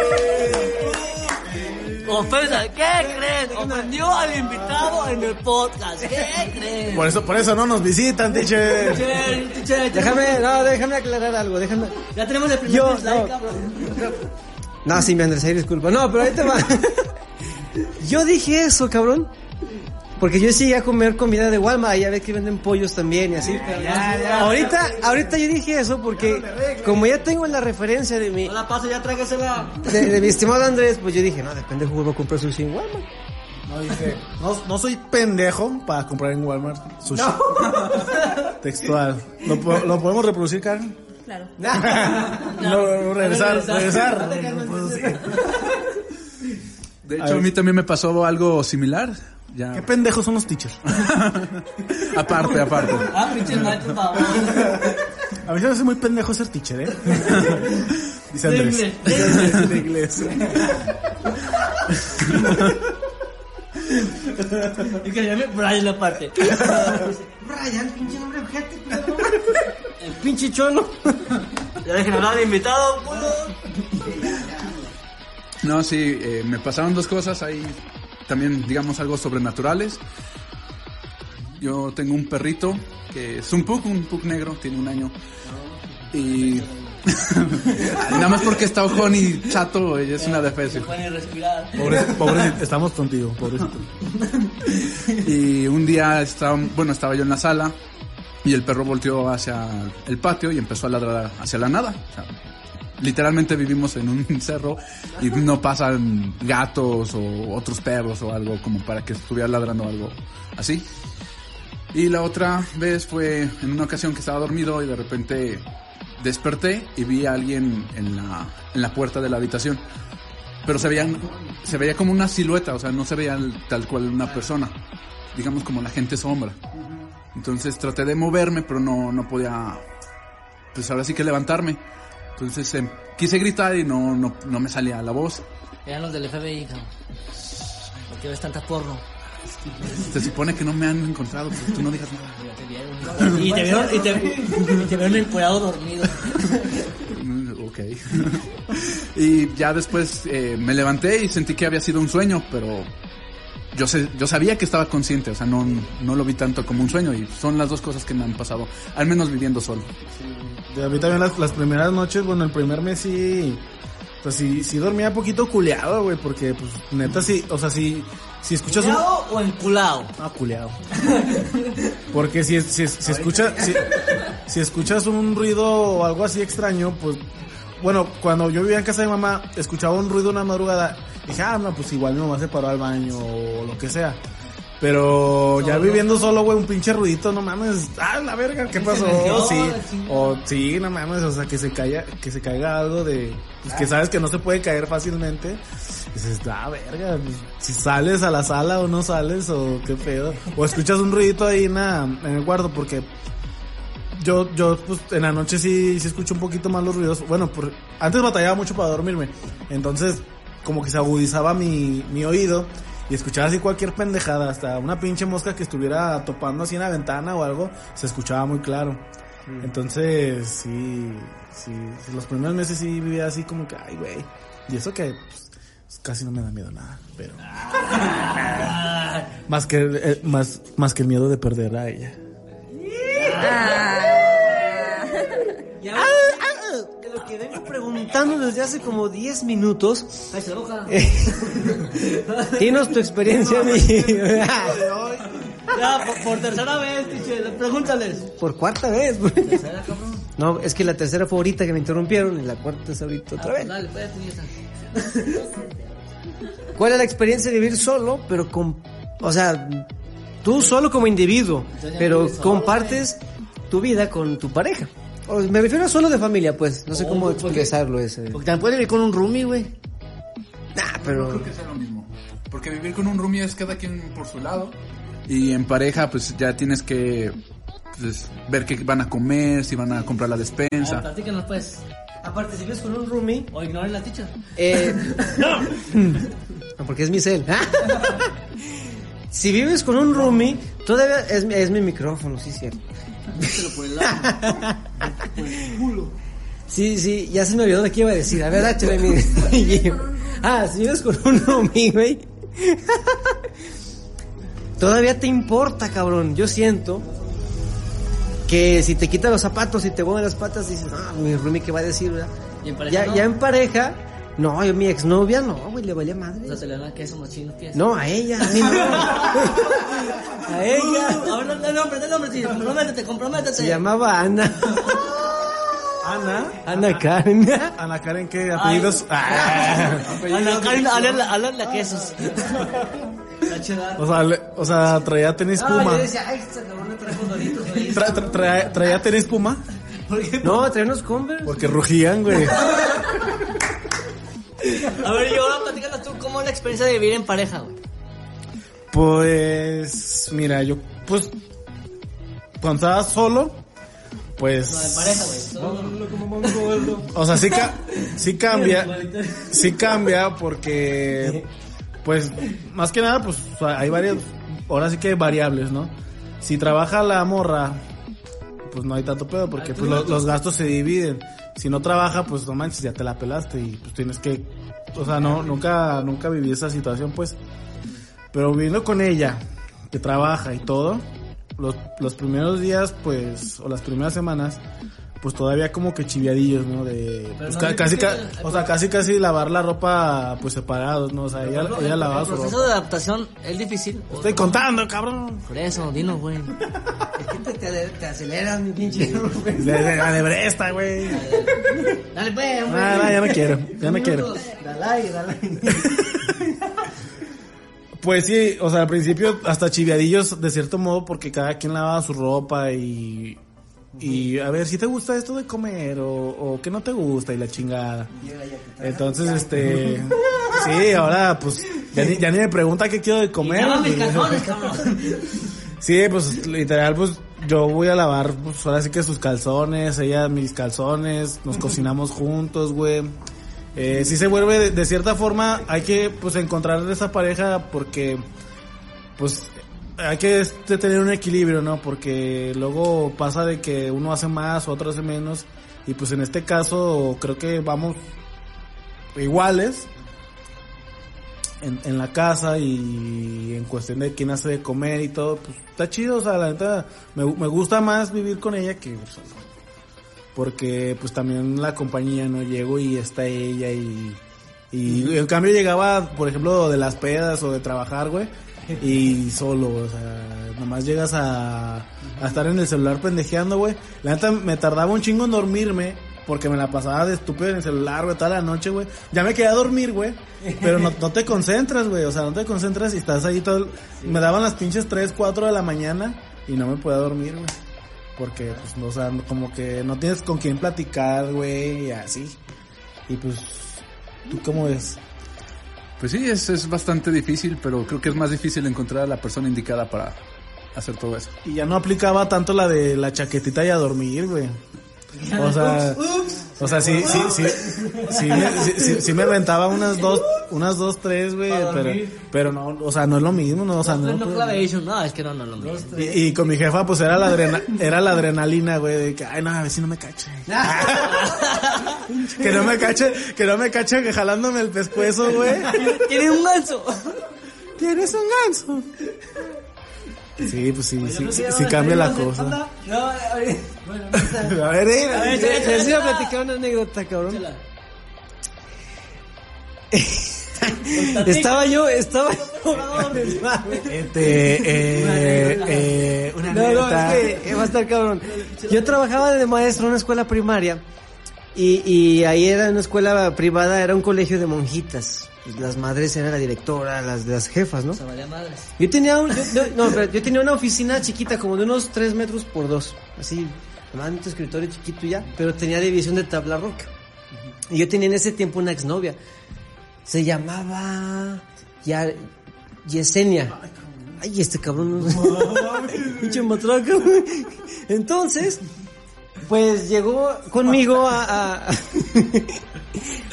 Ofensa, ¿qué creen? Ofendió al invitado en el podcast. ¿Qué creen? Por eso, por eso no nos visitan, teacher. Che, che, déjame, no, déjame aclarar algo, déjame. Ya tenemos el primer Yo, dislike, no. cabrón. No, sí, mi Andrés, ahí disculpa. No, pero ahí te va. Yo dije eso, cabrón. Porque yo iba a comer comida de Walmart, ya ves que venden pollos también y así. Ahorita, ahorita yo dije eso porque como ya tengo la referencia de mi, No la paso, ya trágasela. de, de mi estimado Andrés, pues yo dije, no, depende de voy a comprar sushi en Walmart. No, dije, no, no soy pendejo para comprar en Walmart sushi. Textual. ¿Lo, po- ¿Lo podemos reproducir, Karen? Claro. No, regresar, regresar. De hecho, a mí también me pasó algo similar. Ya. Qué pendejos son los teachers. aparte, aparte. Ah, pinche por favor. A mí se me hace muy pendejo ser teacher, ¿eh? Dice De Andrés. inglés. De inglés. Y que llame Brian la parte. Brian, pinche nombre culero. El pinche cholo. Ya dejen hablar de invitado, puto. No, sí, eh, me pasaron dos cosas ahí, también digamos algo sobrenaturales. Yo tengo un perrito que es un pug, un pug negro, tiene un año. Y nada más porque está ojón y chato, ella es una defensa. Pobre, pobrecito, estamos contigo, pobrecito. Y un día estaba, bueno, estaba yo en la sala y el perro volteó hacia el patio y empezó a ladrar hacia la nada. O sea, literalmente vivimos en un cerro y no pasan gatos o otros perros o algo como para que estuviera ladrando algo así. Y la otra vez fue en una ocasión que estaba dormido y de repente desperté y vi a alguien en la, en la puerta de la habitación. Pero se veían, se veía como una silueta, o sea, no se veía tal cual una persona. Digamos como la gente sombra. Entonces traté de moverme, pero no, no podía, pues ahora sí que levantarme. Entonces em, quise gritar y no, no, no me salía la voz. Eran los del FBI, cabrón. ¿Por qué ves tanta porno? Se supone que no me han encontrado, pero tú no digas nada. Y te vieron, y te, y te vieron encuadrado dormido. Mm, Ok. y ya después eh, me levanté y sentí que había sido un sueño, pero yo, sé, yo sabía que estaba consciente, o sea, no, no lo vi tanto como un sueño y son las dos cosas que me han pasado, al menos viviendo solo. De a mí también las, las primeras noches, bueno, el primer mes sí, pues sí, sí dormía poquito culeado, güey, porque pues neta sí, o sea, sí, si escuchas un... ¿Culeado o enculado? Ah, culeado. Porque si, si, si, escucha, si, si escuchas un ruido o algo así extraño, pues, bueno, cuando yo vivía en casa de mamá, escuchaba un ruido una madrugada, dije, ah, no, pues igual mi mamá se paró al baño o lo que sea. Pero ya viviendo solo, güey, un pinche ruidito, no mames, ah, la verga, ¿qué pasó? Sí, o sí, no mames, o sea, que se caiga, que se caiga algo de, pues que sabes que no se puede caer fácilmente. Dices, ah, verga, pues, si sales a la sala o no sales, o qué pedo. O escuchas un ruidito ahí en el cuarto, porque yo, yo, pues, en la noche sí, sí escucho un poquito más los ruidos. Bueno, por, antes batallaba mucho para dormirme. Entonces, como que se agudizaba mi, mi oído y escuchaba así cualquier pendejada, hasta una pinche mosca que estuviera topando así en la ventana o algo, se escuchaba muy claro. Entonces, sí, sí, los primeros meses sí vivía así como que, ay, güey. Y eso que pues, casi no me da miedo nada, pero... más que, eh, más, más que el miedo de perder a ella. Que vengo preguntando desde hace como 10 minutos. Ay, se loca. Dinos tu experiencia, mi. Ya, por, por tercera vez, teacher, pregúntales. Por cuarta vez, güey. Tercera, cabrón. No, es que la tercera fue ahorita que me interrumpieron y la cuarta es ahorita otra vez. Dale, pues, puñeta. ¿Cuál es la experiencia de vivir solo, pero con. O sea, tú solo como individuo, pero compartes tu vida con tu pareja? O me refiero a solo de familia, pues. No sé Oh, cómo porque- expresarlo ese. Porque también puedes vivir con un roomie, güey. Nah, pero. Creo que sea lo mismo. Porque vivir con un roomie es cada quien por su lado. Y en pareja, pues ya tienes que pues, ver qué van a comer, si van a comprar la Ah, despensa. platícanos, pues. Aparte, si vives con un roomie, O ignoren la teacher. Eh, no, porque es mi cel. si vives con un roomie, todavía es, mi- es mi micrófono, sí, cierto. Mételo por el lado. Sí, sí, ya se me olvidó de qué iba a decir. A ver, échale mi. ah, si vives con un roomie, güey. todavía te importa, cabrón. Yo siento que si te quita los zapatos y te mueve las patas, dices, ah, mi roomie, ¿qué va a decir, verdad? Y en pareja Ya, no. ya en pareja, no, yo, mi exnovia, no, güey, le valía madre. O sea, te le dan queso, mochinos, pies. No, a ella, a mí no. a ella. A ver, dale nombre, dale nombre, tío. Comprométete, comprométete. Se llamaba Ana. Ana. Ana Karen. Ana Karen, ¿qué apellidos? Ah. Ana Karen, habla la quesos. O sea, le- o sea, traía tenis Ah, puma. yo decía, ay, esta cabrona trajo doritos, güey. Tra- tra- traía, traía tenis puma ¿Por qué? No, trae unos Converse. porque rugían, güey. A ver, yo ahora platícanos tú cómo es la experiencia de vivir en pareja, güey. Pues, mira, yo, pues, cuando estaba solo, pues... No, en pareja, güey. Solo- O sea, sí, ca- sí cambia, sí cambia porque, pues, más que nada, pues, hay varias, ahora sí que hay variables, ¿no? Si trabaja la morra, pues no hay tanto pedo porque pues, lo- los gastos se dividen. Si no trabaja, pues no manches, ya te la pelaste y pues tienes que, o sea, no, nunca, nunca viví esa situación, pues. Pero viviendo con ella, que trabaja y todo, los, los primeros días, pues, o las primeras semanas, pues todavía como que chiviadillos, ¿no? De, pues, no ca- casi, ca- o sea, casi, casi lavar la ropa, pues separados, ¿no? O sea, ella, ella lavaba El su proceso ropa. de adaptación es difícil. Estoy contando, cabrón. Por eso, dinos, güey. Es que te, te, te aceleras, mi pinche. La de Bresta, güey. Dale, pues, hombre. Ah, no, ya no quiero, ya no quiero. Dale dale. Pues sí, o sea, al principio hasta chiviadillos de cierto modo porque cada quien lavaba su ropa y... Y a ver, si te gusta esto de comer o, o que no te gusta y la chingada. Entonces, este... Sí, ahora pues ya ni, ya ni me pregunta qué quiero de comer. Pues. Sí, pues literal, pues yo voy a lavar, pues ahora sí que sus calzones, ella mis calzones, nos cocinamos juntos, güey. Eh, sí se vuelve, de, de cierta forma, hay que pues encontrar esa pareja porque, pues, hay que este, tener un equilibrio, ¿no? Porque luego pasa de que uno hace más, otro hace menos. Y pues en este caso creo que vamos iguales en, la casa y en cuestión de quién hace de comer y todo, pues está chido, o sea, la neta, me, gusta más vivir con ella que solo. Porque pues también la compañía, ¿no? Llego y está ella y... Y en cambio llegaba, por ejemplo, de las pedas o de trabajar, güey, y solo, o sea, nomás llegas a, a estar en el celular pendejeando, güey. La neta me tardaba un chingo en dormirme, porque me la pasaba de estúpido en el celular, güey, toda la noche, güey. Ya me quedé a dormir, güey, pero no, no te concentras, güey, o sea, no te concentras y estás ahí todo... el- Me daban las pinches 3, 4 de la mañana y no me podía dormir, güey. Porque, pues, no, o sea, como que no tienes con quién platicar, güey, y así. Y pues, ¿tú cómo ves? Pues sí, es, es bastante difícil, pero creo que es más difícil encontrar a la persona indicada para hacer todo eso. Y ya no aplicaba tanto la de la chaquetita y a dormir, güey. O sea, o sea, sí, sí, sí, sí, me, sí, sí- sí me rentaba unas dos, unas dos, tres, güey, pero, pero no, o sea, no es lo mismo, no, o sea, no. No, clavation. No, es que no, no, no. no. Y, y con mi jefa, pues era la adrena, era la adrenalina, güey, de que, ay, no, a ver si no me cache. que no me cache, que no me cache que jalándome el pescuezo, güey. Tiene un ganso. Tienes un ganso. Sí, pues sí, sí, sí, sí cambia la cosa. No, a ver, bueno, no. A ver, eh, A ver, Les iba a platicar una anécdota, cabrón. Estaba yo, estaba Este, eh, eh, una No, no, anécdota. es que va a estar cabrón. Yo trabajaba de maestro en una escuela primaria y, y ahí era una escuela privada, era un colegio de monjitas. Pues las madres eran la directora, las, las jefas, ¿no? Se valía madres. Yo tenía un, yo, yo- no, pero yo tenía una oficina chiquita, como de unos 3 metros por 2. Así, nomás un escritorio chiquito ya. Pero tenía división de tabla roca. Y yo tenía en ese tiempo una exnovia. Se llamaba ya, Yesenia. Ay, este cabrón. Pinche matraca. Entonces, pues llegó conmigo a, a,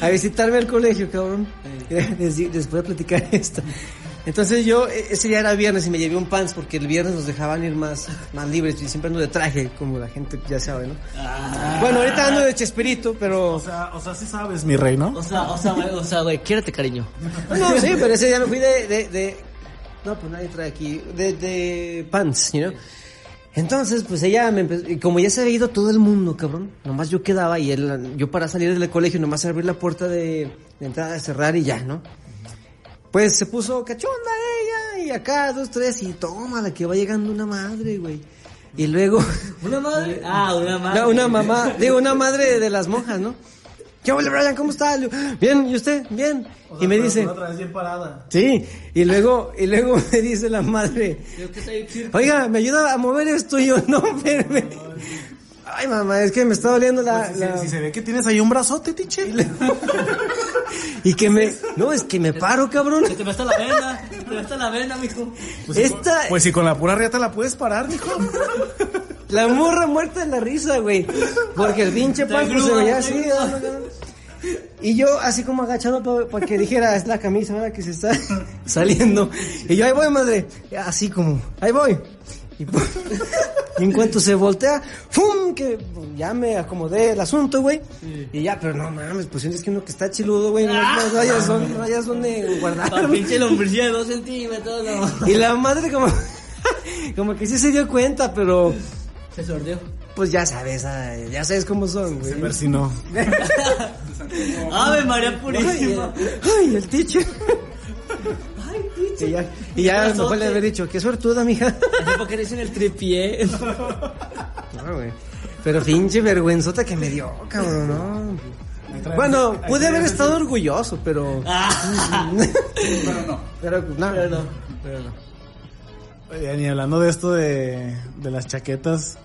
a visitarme al colegio, cabrón. Voy a platicar esto. Entonces yo, e- ese día era viernes y me llevé un pants porque el viernes nos dejaban ir más, más libres y siempre ando de traje, como la gente ya sabe, ¿no? Bueno, ahorita ando de chesperito, pero... O sea, o sea, sí sabes, mi rey, ¿no? O sea, o sea, güey, o sea, güey, quiérate, cariño. No, sí, pero ese día me fui de... de, de- no, pues nadie trae aquí. De, de pants, you know? Entonces, pues ella me empezó... Y como ya se había ido todo el mundo, cabrón. Nomás yo quedaba y él, yo para salir del colegio nomás abrir la puerta de, de entrada, cerrar y ya, ¿no? Pues se puso cachonda ella y acá dos, tres y toma la que va llegando una madre, güey. Y luego... ¿Una madre? Ah, una madre. No, una mamá, digo, una madre de las monjas, ¿no? ¿Qué hola, Brian? ¿Cómo está? Bien, ¿y usted? Bien. y me dice, Otra vez bien parada. sí, y luego, y luego me dice la madre, oiga, ¿me ayuda a mover esto? Y yo, no, espérame. Ay, mamá, es que me está doliendo la... Pues, si, la- si se ve que tienes ahí un brazote, tiche. Y que me, no, es que me paro, cabrón. Se te está la vena, te está la vena, mijo. Esta, Pues si con la pura riata la puedes parar, mijo. la morra muerta de la risa, güey. Porque el pinche pan pues, se veía así. ¿no? Y yo así como agachado para que dijera, es la camisa ahora que se está saliendo. Y yo, ahí voy, madre. Así como, ahí voy. Y, pu- y en cuanto se voltea, ¡fum! Que ya me acomodé el asunto, güey. Y ya, pero no mames, pues es que uno que está chiludo, güey, no, no, no hayas dónde- no hayas donde guardar. pinche lombricilla de dos centímetros, no. Y la madre como, como que sí se dio cuenta, pero Se sordió. pues ya sabes, ay, ya sabes cómo son, güey. A ver si no. Ave María Ay, Purísima. ay, el teacher. Y ya, y ya fue le haber dicho, qué suertuda, mija. Porque eres en el tripié. No, güey. Pero pinche vergüenzota que me dio, cabrón, no. Bueno, pude haber estado orgulloso, pero. Pero no. Pero no. Pero no, pero no. Oye, ni hablando de esto de, de las chaquetas.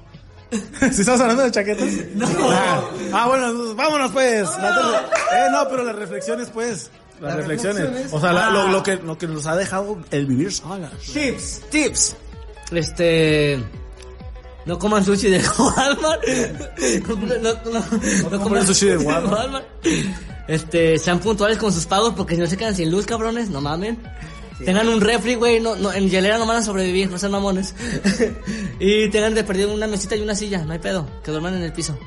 ¿Sí estamos hablando de chaquetas? No. Ah, ah, bueno, vámonos pues. Eh, no, pero las reflexiones pues. Las, Las reflexiones. reflexiones. O sea, la- lo, lo que, lo que nos ha dejado el vivir solas. Tips, tips. Este. No coman sushi de Walmart. No, no, no, no coman sushi de Walmart. Este, sean puntuales con sus pagos porque si no se quedan sin luz, cabrones, no mamen. Tengan un refri, güey, no, no, en hielera no van a sobrevivir, no sean mamones. y tengan de perdido una mesita y una silla, no hay pedo, que duerman en el piso.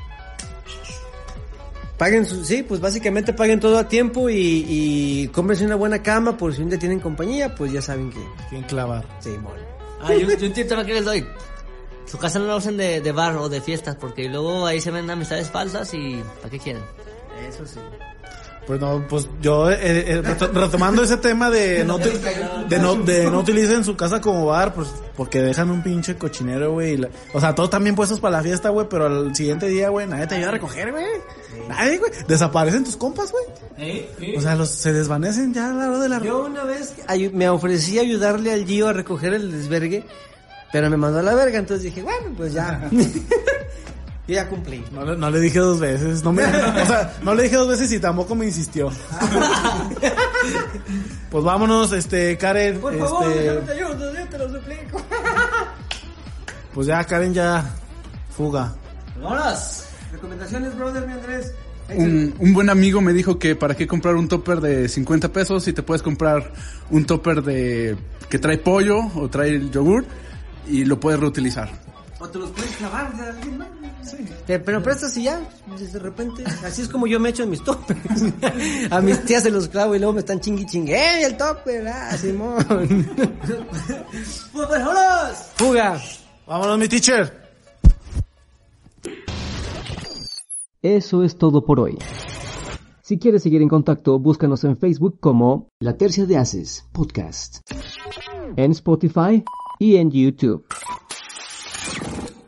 Paguen su, sí, pues básicamente paguen todo a tiempo y, y cómprense una buena cama por si un día tienen compañía, pues ya saben que. Sin clavar. Sí, mol. Ah, yo, yo un tip también que les doy. Su casa no la usen de, de bar o de fiestas porque luego ahí se ven amistades falsas y ¿para qué quieren? Eso sí. Pues no, pues yo eh, eh, reto- retomando ese tema de no, de no de no utilicen su casa como bar, pues porque dejan un pinche cochinero, güey. O sea, todos también puestos para la fiesta, güey, pero al siguiente día, güey, nadie te ayuda a recoger, güey. Nadie, güey. Desaparecen tus compas, güey. O sea, los se desvanecen ya a la hora de la Yo una vez me ofrecí ayudarle al Gio a recoger el desvergue, pero me mandó a la verga, entonces dije, bueno, pues ya. Yo ya cumplí. No, le- no le dije dos veces, no me, o sea, no le dije dos veces y tampoco me insistió. pues vámonos, este, Karen, Por favor, este, te ayudo, yo te lo suplico. pues ya, Karen ya, fuga. ¡Vámonos! Recomendaciones, brother, mi Andrés. Un, un buen amigo me dijo que para qué comprar un topper de 50 pesos si te puedes comprar un topper de que trae pollo o trae el yogur y lo puedes reutilizar. O te los puedes clavar de alguien más. Sí. Pero prestas y ya, de repente. Así es como yo me echo en mis toppers. A mis tías se los clavo y luego me están chingui chingue. ¡Eh, el topper! ¡Ah, Simón! ¡Pues vámonos! ¡Fuga! Vámonos, mi teacher. Eso es todo por hoy. Si quieres seguir en contacto, búscanos en Facebook como La Tercia de Haces Podcast, en Spotify y en YouTube.